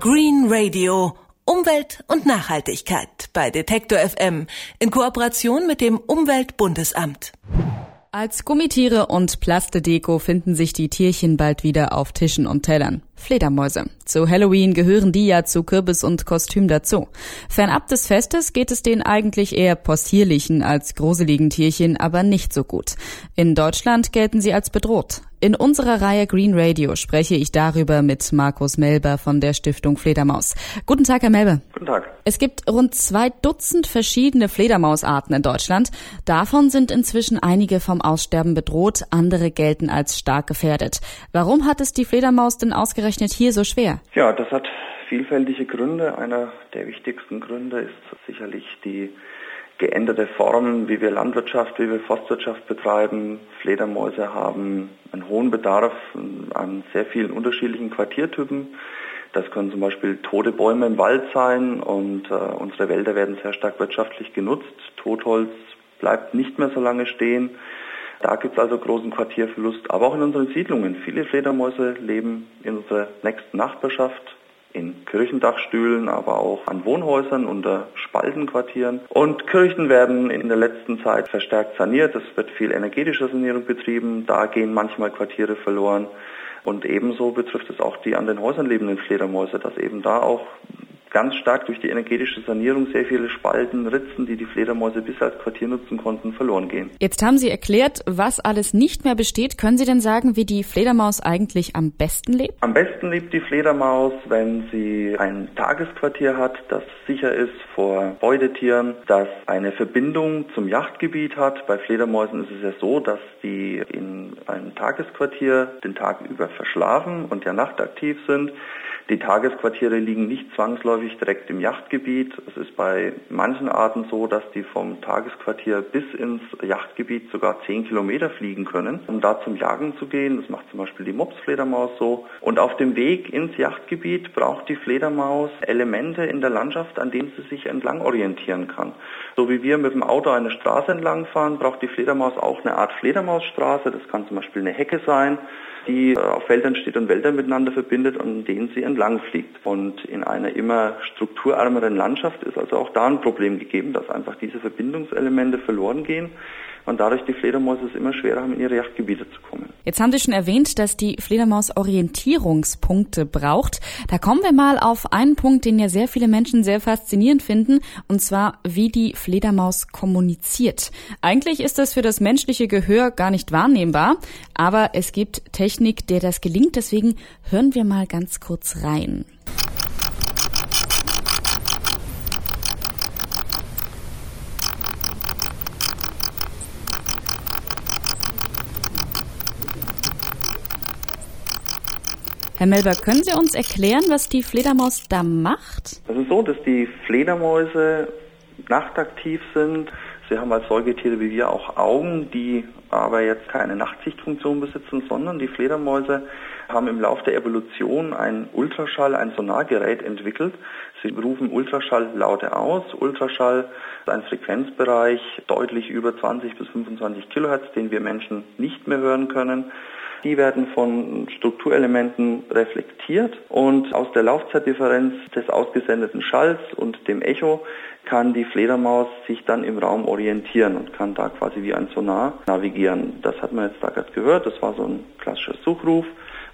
Green Radio. Umwelt und Nachhaltigkeit bei Detektor FM in Kooperation mit dem Umweltbundesamt. Als Gummitiere und Plastedeko finden sich die Tierchen bald wieder auf Tischen und Tellern. Fledermäuse. Zu Halloween gehören die ja zu Kürbis und Kostüm dazu. Fernab des Festes geht es den eigentlich eher possierlichen als gruseligen Tierchen aber nicht so gut. In Deutschland gelten sie als bedroht. In unserer Reihe Green Radio spreche ich darüber mit Markus Melber von der Stiftung Fledermaus. Guten Tag, Herr Melber. Guten Tag. Es gibt rund zwei Dutzend verschiedene Fledermausarten in Deutschland. Davon sind inzwischen einige vom Aussterben bedroht, andere gelten als stark gefährdet. Warum hat es die Fledermaus denn ausgerechnet hier so schwer? Ja, das hat vielfältige Gründe. Einer der wichtigsten Gründe ist sicherlich die geänderte Formen, wie wir Landwirtschaft, wie wir Forstwirtschaft betreiben. Fledermäuse haben einen hohen Bedarf an sehr vielen unterschiedlichen Quartiertypen. Das können zum Beispiel tote Bäume im Wald sein und äh, unsere Wälder werden sehr stark wirtschaftlich genutzt. Totholz bleibt nicht mehr so lange stehen. Da gibt es also großen Quartierverlust, aber auch in unseren Siedlungen. Viele Fledermäuse leben in unserer nächsten Nachbarschaft, in Kirchendachstühlen, aber auch an Wohnhäusern unter Spaltenquartieren. Und Kirchen werden in der letzten Zeit verstärkt saniert. Es wird viel energetische Sanierung betrieben. Da gehen manchmal Quartiere verloren. Und ebenso betrifft es auch die an den Häusern lebenden Fledermäuse, dass eben da auch ganz stark durch die energetische Sanierung sehr viele Spalten, Ritzen, die die Fledermäuse bisher als Quartier nutzen konnten, verloren gehen. Jetzt haben Sie erklärt, was alles nicht mehr besteht. Können Sie denn sagen, wie die Fledermaus eigentlich am besten lebt? Am besten lebt die Fledermaus, wenn sie ein Tagesquartier hat, das sicher ist vor Beutetieren, das eine Verbindung zum Yachtgebiet hat. Bei Fledermäusen ist es ja so, dass die in einem Tagesquartier den Tag über verschlafen und ja nachtaktiv sind. Die Tagesquartiere liegen nicht zwangsläufig direkt im Yachtgebiet. Es ist bei manchen Arten so, dass die vom Tagesquartier bis ins Yachtgebiet sogar zehn Kilometer fliegen können, um da zum Jagen zu gehen. Das macht zum Beispiel die Mopsfledermaus so. Und auf dem Weg ins Yachtgebiet braucht die Fledermaus Elemente in der Landschaft, an denen sie sich entlang orientieren kann. So wie wir mit dem Auto eine Straße entlang fahren, braucht die Fledermaus auch eine Art Fledermausstraße. Das kann zum Beispiel eine Hecke sein die äh, auf Feldern steht und Wälder miteinander verbindet und denen sie entlang fliegt. Und in einer immer strukturärmeren Landschaft ist also auch da ein Problem gegeben, dass einfach diese Verbindungselemente verloren gehen und dadurch die Fledermäuse es immer schwerer haben, in ihre Yachtgebiete zu kommen. Jetzt haben Sie schon erwähnt, dass die Fledermaus Orientierungspunkte braucht. Da kommen wir mal auf einen Punkt, den ja sehr viele Menschen sehr faszinierend finden, und zwar, wie die Fledermaus kommuniziert. Eigentlich ist das für das menschliche Gehör gar nicht wahrnehmbar, aber es gibt Technik, der das gelingt. Deswegen hören wir mal ganz kurz rein. Herr Melber, können Sie uns erklären, was die Fledermaus da macht? Es ist so, dass die Fledermäuse nachtaktiv sind. Sie haben als Säugetiere wie wir auch Augen, die aber jetzt keine Nachtsichtfunktion besitzen, sondern die Fledermäuse haben im Laufe der Evolution ein Ultraschall, ein Sonargerät entwickelt. Sie rufen Ultraschalllaute aus. Ultraschall ist ein Frequenzbereich deutlich über 20 bis 25 Kilohertz, den wir Menschen nicht mehr hören können. Die werden von Strukturelementen reflektiert und aus der Laufzeitdifferenz des ausgesendeten Schalls und dem Echo kann die Fledermaus sich dann im Raum orientieren und kann da quasi wie ein Sonar navigieren. Das hat man jetzt da gerade gehört, das war so ein klassischer Suchruf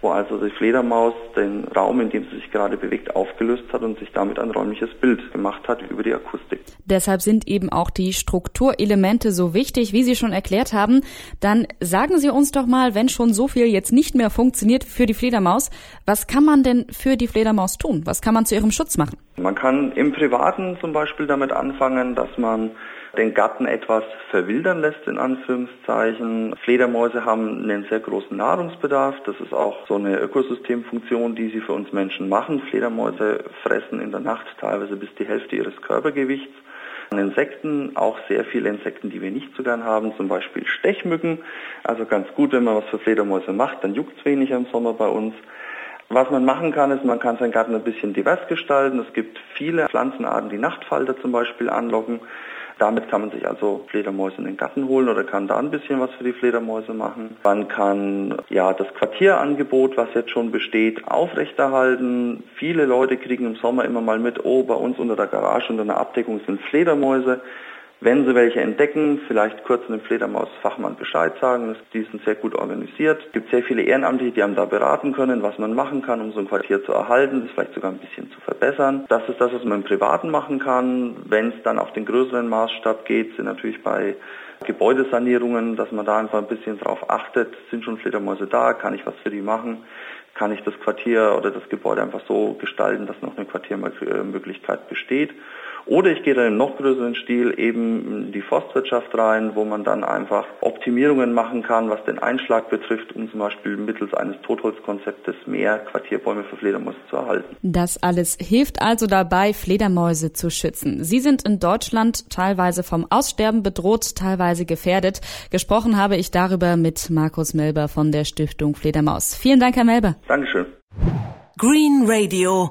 wo also die Fledermaus den Raum, in dem sie sich gerade bewegt, aufgelöst hat und sich damit ein räumliches Bild gemacht hat über die Akustik. Deshalb sind eben auch die Strukturelemente so wichtig, wie Sie schon erklärt haben. Dann sagen Sie uns doch mal, wenn schon so viel jetzt nicht mehr funktioniert für die Fledermaus, was kann man denn für die Fledermaus tun? Was kann man zu ihrem Schutz machen? Man kann im Privaten zum Beispiel damit anfangen, dass man den Garten etwas verwildern lässt, in Anführungszeichen. Fledermäuse haben einen sehr großen Nahrungsbedarf. Das ist auch so eine Ökosystemfunktion, die sie für uns Menschen machen. Fledermäuse fressen in der Nacht teilweise bis die Hälfte ihres Körpergewichts. An Insekten, auch sehr viele Insekten, die wir nicht so gern haben, zum Beispiel Stechmücken. Also ganz gut, wenn man was für Fledermäuse macht, dann juckt es weniger im Sommer bei uns. Was man machen kann, ist, man kann seinen Garten ein bisschen divers gestalten. Es gibt viele Pflanzenarten, die Nachtfalter zum Beispiel anlocken. Damit kann man sich also Fledermäuse in den Garten holen oder kann da ein bisschen was für die Fledermäuse machen. Man kann ja das Quartierangebot, was jetzt schon besteht, aufrechterhalten. Viele Leute kriegen im Sommer immer mal mit, oh, bei uns unter der Garage unter einer Abdeckung sind Fledermäuse. Wenn Sie welche entdecken, vielleicht kurz einem Fledermausfachmann Bescheid sagen. Die sind sehr gut organisiert. Es gibt sehr viele Ehrenamtliche, die einem da beraten können, was man machen kann, um so ein Quartier zu erhalten, das vielleicht sogar ein bisschen zu verbessern. Das ist das, was man im Privaten machen kann. Wenn es dann auf den größeren Maßstab geht, sind natürlich bei Gebäudesanierungen, dass man da einfach ein bisschen drauf achtet, sind schon Fledermäuse da, kann ich was für die machen, kann ich das Quartier oder das Gebäude einfach so gestalten, dass noch eine Quartiermöglichkeit besteht. Oder ich gehe dann im noch größeren Stil eben in die Forstwirtschaft rein, wo man dann einfach Optimierungen machen kann, was den Einschlag betrifft, um zum Beispiel mittels eines Totholzkonzeptes mehr Quartierbäume für Fledermäuse zu erhalten. Das alles hilft also dabei, Fledermäuse zu schützen. Sie sind in Deutschland teilweise vom Aussterben bedroht, teilweise gefährdet. Gesprochen habe ich darüber mit Markus Melber von der Stiftung Fledermaus. Vielen Dank, Herr Melber. Dankeschön. Green Radio